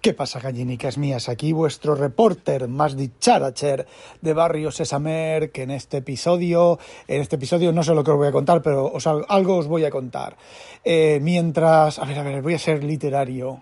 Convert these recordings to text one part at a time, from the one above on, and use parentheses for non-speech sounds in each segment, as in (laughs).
¿Qué pasa, gallinicas mías? Aquí vuestro reporter más dicharacher de Barrio Sesamer, que en este episodio, en este episodio no sé lo que os voy a contar, pero os, algo os voy a contar. Eh, mientras, a ver, a ver, voy a ser literario.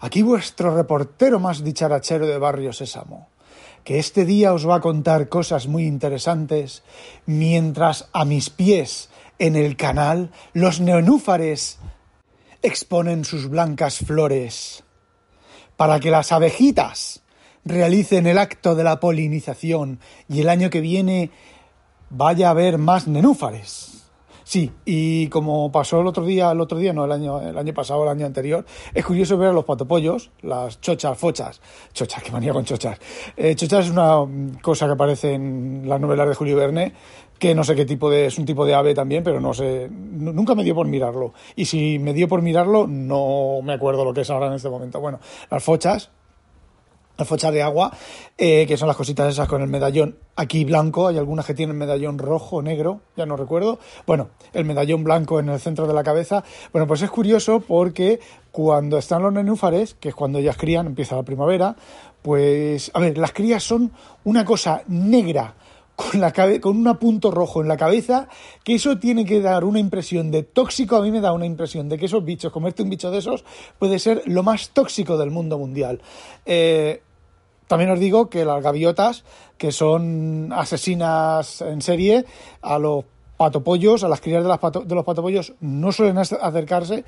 Aquí vuestro reportero más dicharachero de Barrio Sésamo, que este día os va a contar cosas muy interesantes, mientras a mis pies en el canal los neonúfares exponen sus blancas flores para que las abejitas realicen el acto de la polinización y el año que viene vaya a haber más nenúfares. Sí, y como pasó el otro día, el otro día, no, el año, el año pasado, el año anterior, es curioso ver a los patopollos, las chochas, fochas, chochas, qué manía con chochas. Eh, chochas es una cosa que aparece en las novelas de Julio Verne, que no sé qué tipo de, es un tipo de ave también, pero no sé, nunca me dio por mirarlo. Y si me dio por mirarlo, no me acuerdo lo que es ahora en este momento. Bueno, las fochas, las fochas de agua, eh, que son las cositas esas con el medallón aquí blanco, hay algunas que tienen medallón rojo, negro, ya no recuerdo. Bueno, el medallón blanco en el centro de la cabeza. Bueno, pues es curioso porque cuando están los nenúfares, que es cuando ellas crían, empieza la primavera, pues, a ver, las crías son una cosa negra con, la con un punto rojo en la cabeza, que eso tiene que dar una impresión de tóxico, a mí me da una impresión de que esos bichos, comerte un bicho de esos, puede ser lo más tóxico del mundo mundial. Eh, también os digo que las gaviotas, que son asesinas en serie, a los patopollos, a las crías de, las de los patopollos, no suelen acercarse,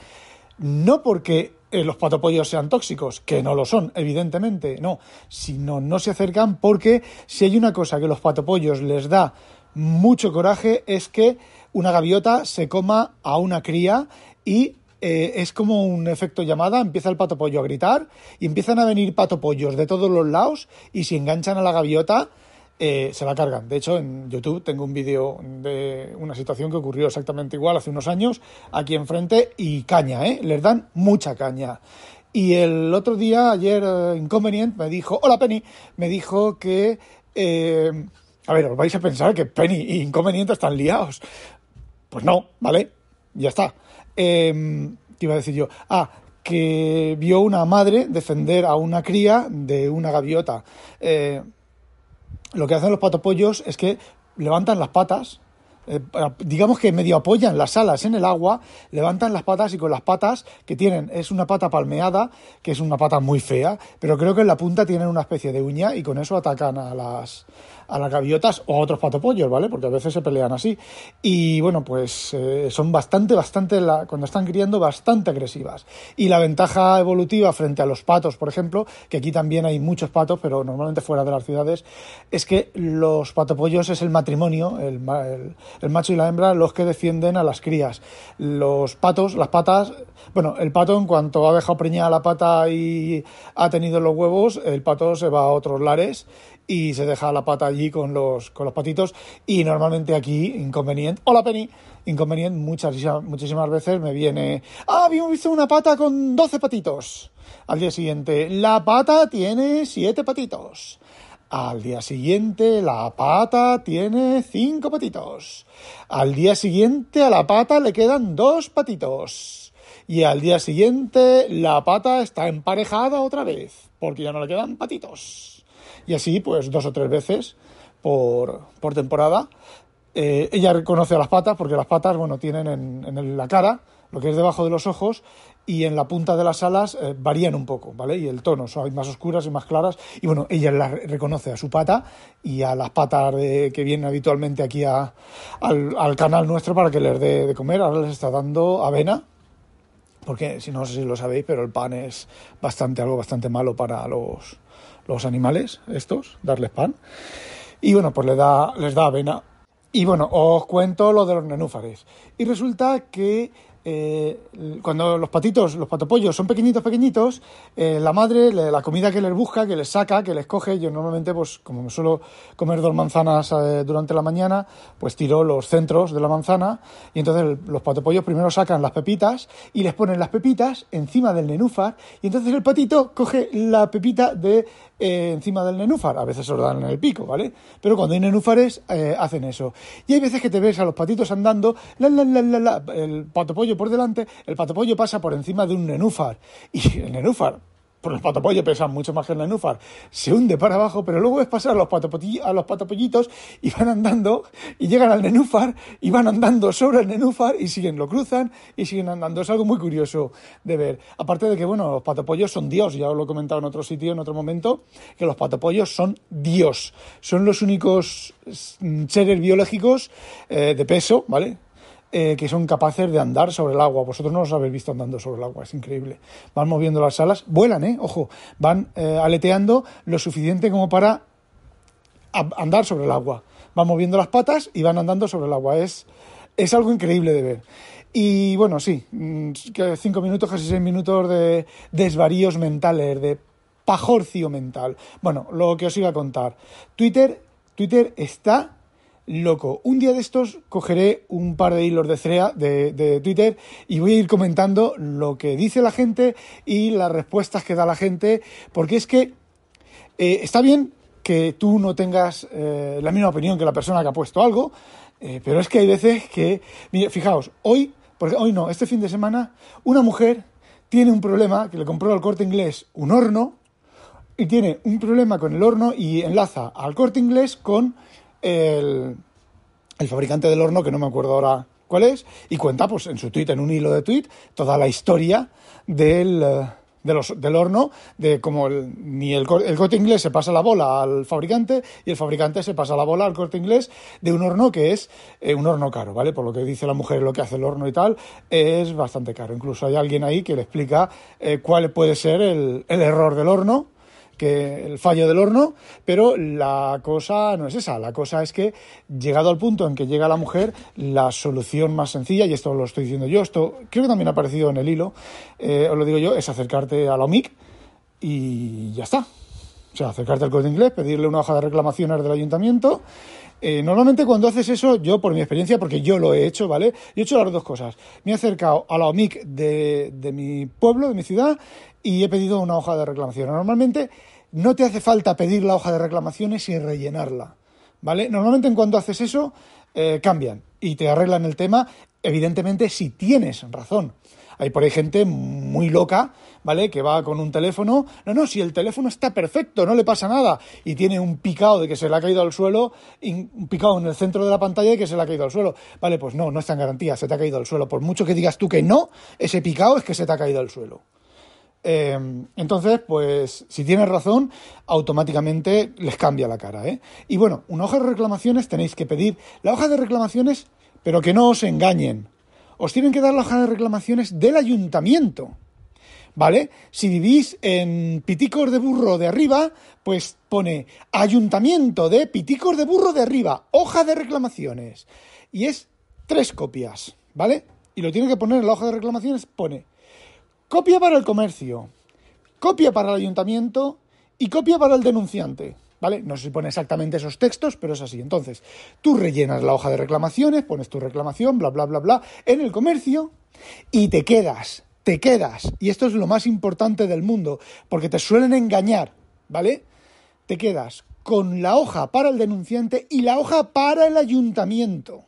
no porque eh, los patopollos sean tóxicos, que no lo son, evidentemente, no, sino no se acercan porque si hay una cosa que los patopollos les da mucho coraje es que una gaviota se coma a una cría y eh, es como un efecto llamada, empieza el patopollo a gritar y empiezan a venir patopollos de todos los lados y si enganchan a la gaviota eh, se la cargan. De hecho, en YouTube tengo un vídeo de una situación que ocurrió exactamente igual hace unos años aquí enfrente y caña, ¿eh? Les dan mucha caña. Y el otro día, ayer, eh, Inconvenient me dijo, hola Penny, me dijo que... A ver, os vais a pensar que Penny y Inconvenient están liados. Pues no, ¿vale? Ya está. ¿Qué iba a decir yo? Ah, que vio una madre defender a una cría de una gaviota. Lo que hacen los patopollos es que levantan las patas, eh, digamos que medio apoyan las alas en el agua, levantan las patas y con las patas que tienen, es una pata palmeada, que es una pata muy fea, pero creo que en la punta tienen una especie de uña y con eso atacan a las, a las gaviotas o a otros patopollos, ¿vale? Porque a veces se pelean así. Y bueno, pues eh, son bastante, bastante, cuando están criando, bastante agresivas. Y la ventaja evolutiva frente a los patos, por ejemplo, que aquí también hay muchos patos, pero normalmente fuera de las ciudades, es que los patopollos es el matrimonio, el, el, macho y la hembra, los que defienden a las crías. Los patos, las patas, bueno, el pato en cuanto ha dejado preñada la pata y ha tenido los huevos, el pato se va a otros lares y se deja la pata allí con los, con los patitos y normalmente aquí inconveniente, hola Penny, inconveniente muchas, muchísimas veces me viene, ah, habíamos visto una pata con 12 patitos. Al día siguiente, la pata tiene 7 patitos. Al día siguiente, la pata tiene 5 patitos. Al día siguiente, a la pata le quedan 2 patitos. Y al día siguiente, la pata está emparejada otra vez, porque ya no le quedan patitos y así pues dos o tres veces por, por temporada. Eh, ella reconoce a las patas porque las patas bueno tienen en, la cara lo que es debajo de los ojos y en la punta de las alas eh, varían un poco, ¿vale? Y el tono, son más oscuras y más claras. Y bueno, ella la reconoce a su pata y a las patas de, que vienen habitualmente aquí a, al, al, canal nuestro para que les dé de comer. Ahora les está dando avena, porque si no sé si lo sabéis, pero el pan es bastante, algo bastante malo para los, los animales estos, darles pan. Y bueno, pues les da, les da avena. Y bueno, os cuento lo de los nenúfares. Y resulta que eh, cuando los patitos, los patopollos son pequeñitos, pequeñitos, eh, la madre, la comida que les busca, que les saca, que les coge, yo normalmente, pues como me suelo comer dos manzanas eh, durante la mañana, pues tiro los centros de la manzana y entonces los patopollos primero sacan las pepitas y les ponen las pepitas encima del nenúfar y entonces el patito coge la pepita de encima del nenúfar, a veces se lo dan en el pico, ¿vale? Pero cuando hay nenúfares hacen eso. Y hay veces que te ves a los patitos andando, la, la, la, la, el patopollo por delante, el patopollo pasa por encima de un nenúfar. Y el nenúfar, por el patapollo pesa mucho más que el nenúfar, se hunde para abajo, pero luego ves pasar a los, a los patapollitos y van andando y llegan al nenúfar y van andando sobre el nenúfar y siguen, lo cruzan y siguen andando. Es algo muy curioso de ver. Aparte de que, bueno, los patapollos son Dios, ya os lo he comentado en otro sitio, en otro momento, que los patapollos son Dios. Son los únicos mm, seres biológicos eh, de peso, ¿vale? Eh, que son capaces de andar sobre el agua. Vosotros no los habéis visto andando sobre el agua, es increíble. Van moviendo las alas, vuelan, ¿eh? Ojo, van eh, aleteando lo suficiente como para andar sobre el agua. Van moviendo las patas y van andando sobre el agua. Es, es algo increíble de ver. Y bueno, sí, mm, cinco minutos, casi seis minutos de desvaríos mentales, de pajorcio mental. Bueno, lo que os iba a contar. Twitter, Twitter está loco. Un día de estos cogeré un par de hilos de CREA de, Twitter y voy a ir comentando lo que dice la gente y las respuestas que da la gente, porque es que eh, está bien que tú no tengas eh, la misma opinión que la persona que ha puesto algo, eh, pero es que hay veces que, fijaos, hoy, porque hoy no, este fin de semana, una mujer tiene un problema que le compró al corte inglés un horno y tiene un problema con el horno y enlaza al corte inglés con el, fabricante del horno, que no me acuerdo ahora cuál es, y cuenta pues en su tweet, en un hilo de tweet, toda la historia del, eh, del horno, de cómo ni el, corte inglés se pasa la bola al fabricante y el fabricante se pasa la bola al corte inglés de un horno que es eh, un horno caro, ¿vale? Por lo que dice la mujer, lo que hace el horno y tal, es bastante caro. Incluso hay alguien ahí que le explica eh, cuál puede ser el error del horno que el fallo del horno, pero la cosa no es esa, la cosa es que llegado al punto en que llega la mujer, la solución más sencilla, y esto lo estoy diciendo yo, esto creo que también ha aparecido en el hilo, eh, os lo digo yo, es acercarte a la OMIC y ya está. O sea, acercarte al código inglés, pedirle una hoja de reclamaciones del ayuntamiento. Eh, normalmente cuando haces eso, yo por mi experiencia, porque yo lo he hecho, ¿vale? Yo he hecho las dos cosas. Me he acercado a la OMIC de, de mi pueblo, de mi ciudad, y he pedido una hoja de reclamación. Normalmente no te hace falta pedir la hoja de reclamaciones y rellenarla, ¿vale? Normalmente en cuanto haces eso, eh, cambian y te arreglan el tema, evidentemente si tienes razón. Hay por ahí gente muy loca, ¿vale? Que va con un teléfono. No, no, si el teléfono está perfecto, no le pasa nada. Y tiene un picado de que se le ha caído al suelo, un picado en el centro de la pantalla de que se le ha caído al suelo. Vale, pues no, no está en garantía, se te ha caído al suelo. Por mucho que digas tú que no, ese picado es que se te ha caído al suelo. Em, entonces, pues si tienes razón, automáticamente les cambia la cara. ¿eh? Y bueno, una hoja de reclamaciones tenéis que pedir la hoja de reclamaciones, pero que no os engañen. Os tienen que dar la hoja de reclamaciones del ayuntamiento. ¿Vale? Si vivís en Piticos de Burro de arriba, pues pone Ayuntamiento de Piticos de Burro de arriba, hoja de reclamaciones. Y es tres copias, ¿vale? Y lo tiene que poner en la hoja de reclamaciones, pone Copia para el comercio, copia para el ayuntamiento y copia para el denunciante. ¿Vale? No se pone exactamente esos textos, pero es así. Entonces, tú rellenas la hoja de reclamaciones, pones tu reclamación, bla, bla, bla, bla, en el comercio y te quedas, te quedas. Y esto es lo más importante del mundo, porque te suelen engañar, ¿vale? Te quedas con la hoja para el denunciante y la hoja para el ayuntamiento,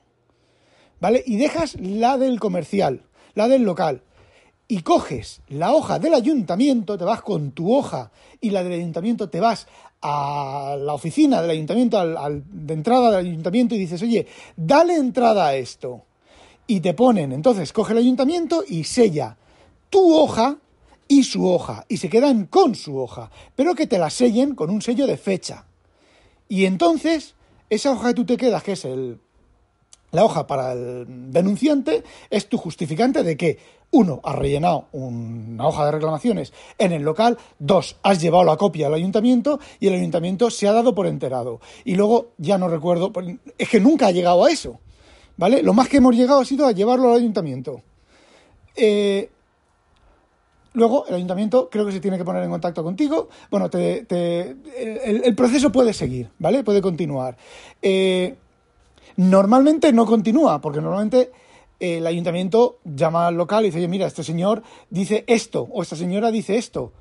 ¿vale? Y dejas la del comercial, la del local y coges la hoja del ayuntamiento, te vas con tu hoja y la del ayuntamiento, te vas a la oficina del ayuntamiento, al, de entrada del ayuntamiento y dices, oye, dale entrada a esto. Y te ponen, entonces coge el ayuntamiento y sella tu hoja y su hoja, y se quedan con su hoja, pero que te la sellen con un sello de fecha. Y entonces, esa hoja que tú te quedas, que es el, la hoja para el denunciante, es tu justificante de que uno, has rellenado una hoja de reclamaciones en el local. Dos, has llevado la copia al ayuntamiento y el ayuntamiento se ha dado por enterado. Y luego, ya no recuerdo, es que nunca ha llegado a eso. ¿Vale? Lo más que hemos llegado ha sido a llevarlo al ayuntamiento. Eh, luego, el ayuntamiento creo que se tiene que poner en contacto contigo. Bueno, el, proceso puede seguir, ¿vale? Puede continuar. Eh, normalmente no continúa, porque normalmente el ayuntamiento llama al local y dice, oye, mira, este señor dice esto o esta señora dice esto.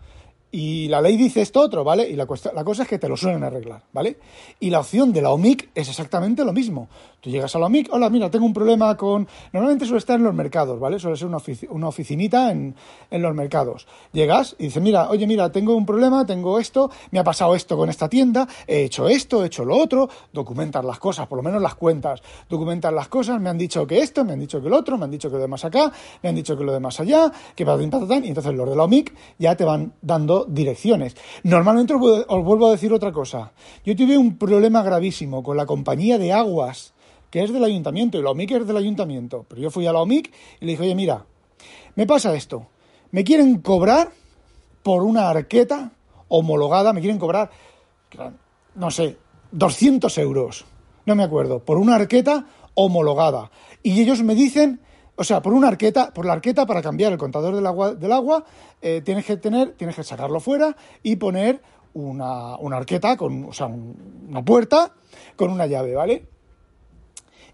Y la ley dice esto otro, ¿vale? Y la, la, cosa es que te lo suelen arreglar, ¿vale? Y la opción de la OMIC es exactamente lo mismo. Tú llegas a la OMIC, hola, mira, tengo un problema con... Normalmente suele estar en los mercados, ¿vale? Suele ser una, una oficinita en, en, los mercados. Llegas y dices, mira, oye, mira, tengo un problema, tengo esto, me ha pasado esto con esta tienda, he hecho esto, he hecho lo otro, documentas las cosas, por lo menos las cuentas, documentas las cosas, me han dicho que esto, me han dicho que lo otro, me han dicho que lo demás acá, me han dicho que lo demás allá, que para patatán, y entonces los de la OMIC ya te van dando direcciones. Normalmente os, vuelvo a decir otra cosa. Yo tuve un problema gravísimo con la compañía de aguas, que es del ayuntamiento, y la OMIC es del ayuntamiento. Pero yo fui a la OMIC y le dije, oye, mira, me pasa esto. Me quieren cobrar por una arqueta homologada, me quieren cobrar, no sé, 200 euros, no me acuerdo, por una arqueta homologada. Y ellos me dicen o sea, por una arqueta, por la arqueta para cambiar el contador del agua, del agua eh, tienes que tener, tienes que sacarlo fuera y poner una, arqueta con, o sea, una puerta con una llave, ¿vale?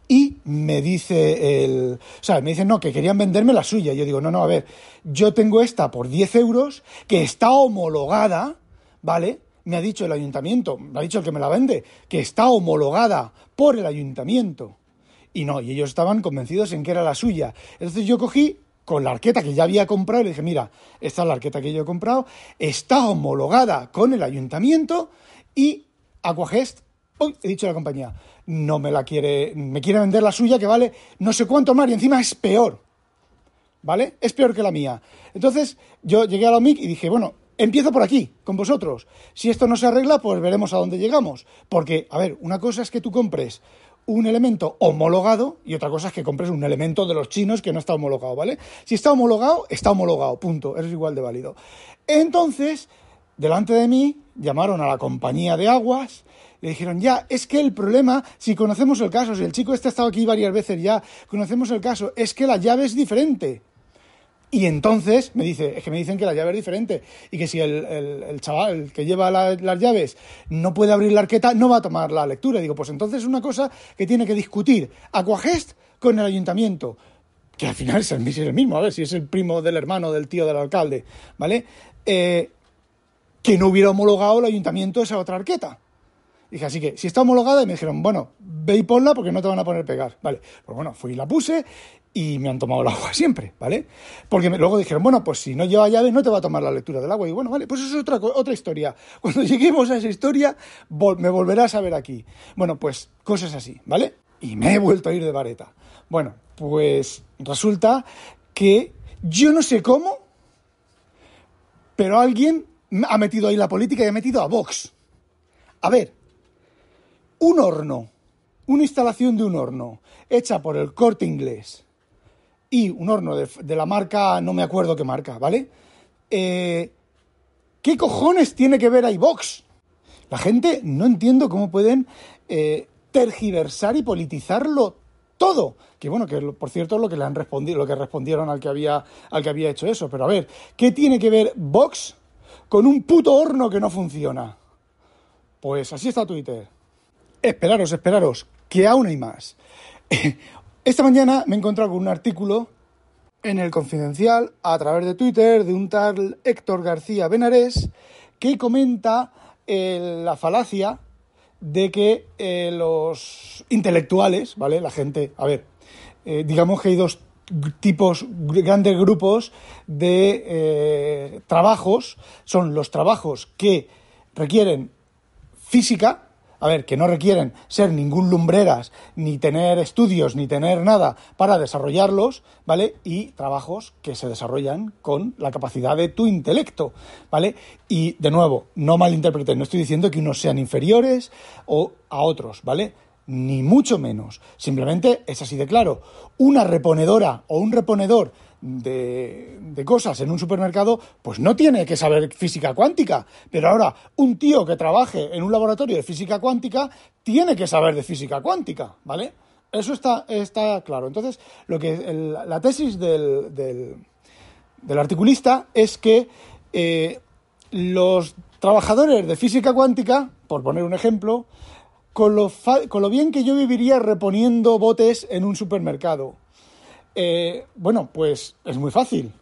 Y me dice el. O sea, me dicen, no, que querían venderme la suya. Yo digo, no, no, a ver, yo tengo esta por 10 euros, que está homologada, ¿vale? Me ha dicho el ayuntamiento, me ha dicho el que me la vende, que está homologada por el ayuntamiento y no, y ellos estaban convencidos en que era la suya. Entonces yo cogí con la arqueta que ya había comprado y le dije, mira, esta es la arqueta que yo he comprado, está homologada con el ayuntamiento y Aquagest, hoy he dicho a la compañía, no me la quiere, me quiere vender la suya que vale no sé cuánto más y encima es peor. ¿Vale? Es peor que la mía. Entonces yo llegué a la OMIC y dije, bueno, empiezo por aquí, con vosotros. Si esto no se arregla, pues veremos a dónde llegamos. Porque, a ver, una cosa es que tú compres un elemento homologado y otra cosa es que compres un elemento de los chinos que no está homologado, ¿vale? Si está homologado, está homologado, punto, es igual de válido. Entonces, delante de mí, llamaron a la compañía de aguas, le dijeron, ya, es que el problema, si conocemos el caso, si el chico este ha estado aquí varias veces ya, conocemos el caso, es que la llave es diferente. Y entonces me dice, es que me dicen que la llave es diferente y que si el, chaval que lleva las llaves no puede abrir la arqueta, no va a tomar la lectura. digo, pues entonces es una cosa que tiene que discutir Aquagest con el ayuntamiento, que al final es el, mismo, a ver si es el primo del hermano del tío del alcalde, ¿vale? Eh, que no hubiera homologado el ayuntamiento esa otra arqueta. Dije, así que si está homologada, y me dijeron, bueno, ve y ponla porque no te van a poner pegar. Vale, pues bueno, fui y la puse y me han tomado el agua (laughs) siempre, ¿vale? Porque luego dijeron, bueno, pues si no lleva llave no te va a tomar la lectura del agua. Y bueno, vale, pues eso es otra, otra historia. (laughs) Cuando lleguemos a esa historia, me volverás a ver aquí. Bueno, pues cosas así, ¿vale? Y me he vuelto a ir de vareta. Bueno, pues resulta que yo no sé cómo, pero alguien ha metido ahí la política y ha metido a Vox. A ver, un horno, una instalación de un horno hecha por el corte inglés y un horno de, la marca, no me acuerdo qué marca, ¿vale? Eh, ¿Qué cojones tiene que ver iVox? La gente no entiendo cómo pueden eh, tergiversar y politizarlo todo. Que bueno, que por cierto lo que le han respondido, lo que respondieron al que había, al que había hecho eso. Pero a ver, ¿qué tiene que ver Vox con un puto horno que no funciona? Pues así está Twitter. Esperaros, esperaros, que aún hay más. (laughs) Esta mañana me he encontrado con un artículo en el Confidencial a través de Twitter de un tal Héctor García Benarés que comenta eh, la falacia de que eh, los intelectuales, ¿vale? La gente, a ver, eh, digamos que hay dos tipos, grandes grupos de trabajos, son los trabajos que requieren física, a ver, que no requieren ser ningún lumbreras, ni tener estudios, ni tener nada para desarrollarlos, ¿vale? Y trabajos que se desarrollan con la capacidad de tu intelecto, ¿vale? Y de nuevo, no malinterpreten, no estoy diciendo que unos sean inferiores o a otros, ¿vale? Ni mucho menos. Simplemente es así de claro. Una reponedora o un reponedor de, cosas en un supermercado, pues no tiene que saber física cuántica. Pero ahora, un tío que trabaje en un laboratorio de física cuántica tiene que saber de física cuántica, ¿vale? Eso está, está claro. Entonces, lo que la tesis del, del, articulista es que eh, los trabajadores de física cuántica, por poner un ejemplo, con lo, con lo bien que yo viviría reponiendo botes en un supermercado, eh, bueno, pues es muy fácil.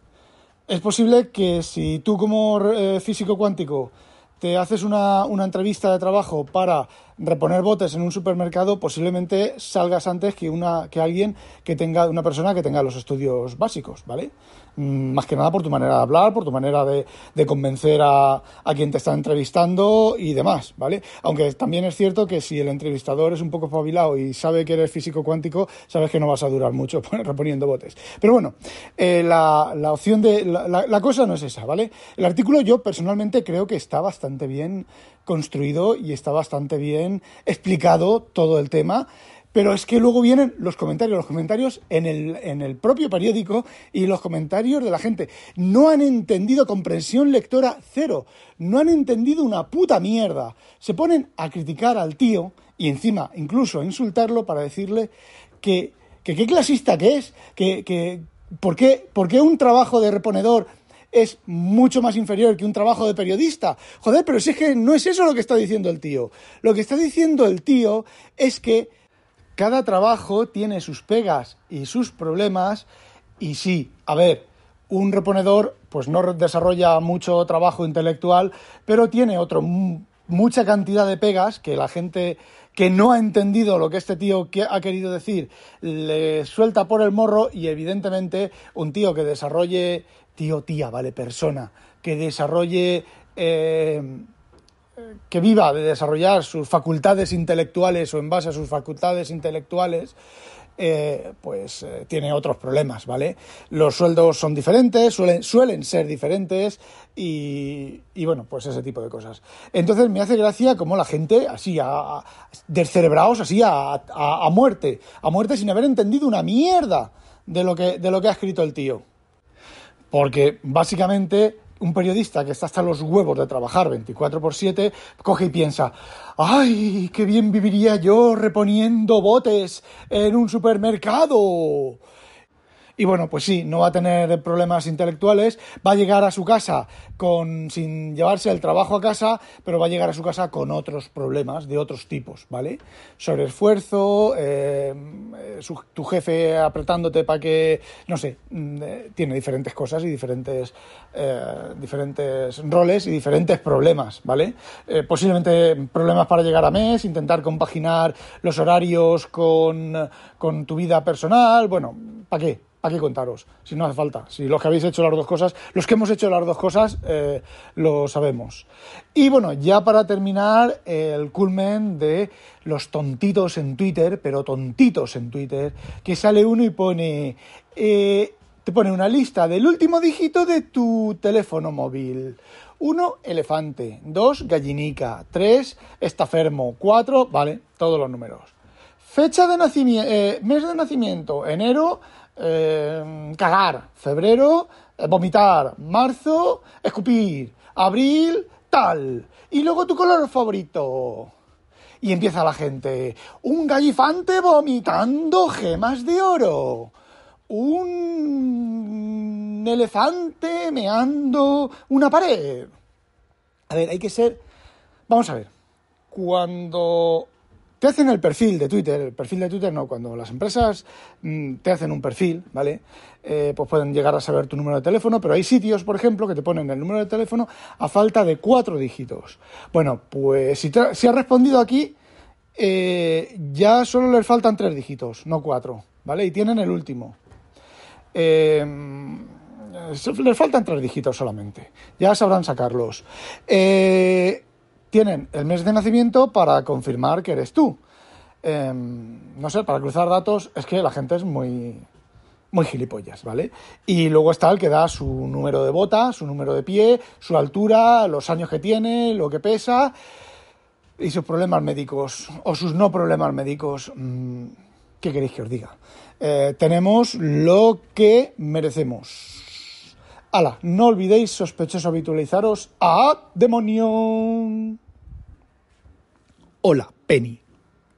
es posible que si tú como eh, físico cuántico te haces una, una, entrevista de trabajo para reponer botes en un supermercado, posiblemente salgas antes que, una, que alguien que tenga, una persona que tenga los estudios básicos, ¿vale? Mm, más que nada por tu manera de hablar, por tu manera de, de convencer a, a, quien te está entrevistando y demás, ¿vale? Aunque también es cierto que si el entrevistador es un poco espabilado y sabe que eres físico cuántico, sabes que no vas a durar mucho (laughs) reponiendo botes. Pero bueno, eh, la, la, opción de... La, la cosa no es esa, ¿vale? El artículo yo personalmente creo que está bastante bien construido y está bastante bien explicado todo el tema. Pero es que luego vienen los comentarios, los comentarios en el, en el propio periódico y los comentarios de la gente. No han entendido comprensión lectora cero. No han entendido una puta mierda. Se ponen a criticar al tío y encima incluso a insultarlo para decirle que, que qué clasista que es, que, que ¿por, qué, ¿por qué un trabajo de reponedor es mucho más inferior que un trabajo de periodista. Joder, pero si es que no es eso lo que está diciendo el tío. Lo que está diciendo el tío es que cada trabajo tiene sus pegas y sus problemas y sí, a ver, un reponedor pues no desarrolla mucho trabajo intelectual, pero tiene otro mucha cantidad de pegas que la gente que no ha entendido lo que este tío ha querido decir le suelta por el morro y evidentemente un tío que desarrolle tío, tía, vale, persona, que desarrolle eh, que viva de desarrollar sus facultades intelectuales o en base a sus facultades intelectuales, eh, pues eh, tiene otros problemas, ¿vale? Los sueldos son diferentes, suelen, suelen ser diferentes y, y, bueno, pues ese tipo de cosas. Entonces me hace gracia como la gente, así, a, a, descerebrados, así, a, a, a, muerte, a muerte sin haber entendido una mierda de lo que, de lo que ha escrito el tío. Porque básicamente un periodista que está hasta los huevos de trabajar 24 por 7, coge y piensa, ¡ay, qué bien viviría yo reponiendo botes en un supermercado! Y bueno, pues sí, no va a tener problemas intelectuales, va a llegar a su casa con, sin llevarse el trabajo a casa, pero va a llegar a su casa con otros problemas de otros tipos, ¿vale? Sobre esfuerzo, eh, su, tu jefe apretándote para que, no sé, mm, eh, tiene diferentes cosas y diferentes, eh, diferentes roles y diferentes problemas, ¿vale? Eh, posiblemente problemas para llegar a mes, intentar compaginar los horarios con, con tu vida personal, bueno, ¿para qué? ¿Para contaros? Si no hace falta. Si los que habéis hecho las dos cosas, los que hemos hecho las dos cosas, eh, lo sabemos. Y bueno, ya para terminar, el culmen de los tontitos en Twitter, pero tontitos en Twitter, que sale uno y pone. Eh, te pone una lista del último dígito de tu teléfono móvil. Uno, elefante. Dos, gallinica. Tres, estafermo. Cuatro, vale, todos los números. Fecha de nacimiento, eh, mes de nacimiento, enero eh, cagar, febrero, eh, vomitar, marzo, escupir, abril, tal. Y luego tu color favorito. Y empieza la gente. Un gallifante vomitando gemas de oro. Un elefante meando una pared. A ver, hay que ser... Vamos a ver. Cuando te hacen el perfil de Twitter, el perfil de Twitter no, cuando las empresas mm, te hacen un perfil, ¿vale? Eh, pues pueden llegar a saber tu número de teléfono, pero hay sitios, por ejemplo, que te ponen el número de teléfono a falta de cuatro dígitos. Bueno, pues si, si has respondido aquí, eh, ya solo les faltan tres dígitos, no cuatro, ¿vale? Y tienen el último. Eh, les faltan tres dígitos solamente, ya sabrán sacarlos. Eh, tienen el mes de nacimiento para confirmar que eres tú. Eh, no sé, para cruzar datos es que la gente es muy, muy gilipollas, ¿vale? Y luego está el que da su número de bota, su número de pie, su altura, los años que tiene, lo que pesa y sus problemas médicos o sus no problemas médicos. Mm, ¿Qué queréis que os diga? Eh, tenemos lo que merecemos. Ala, no olvidéis, sospechosos, habitualizaros a demonio. Hola, Penny.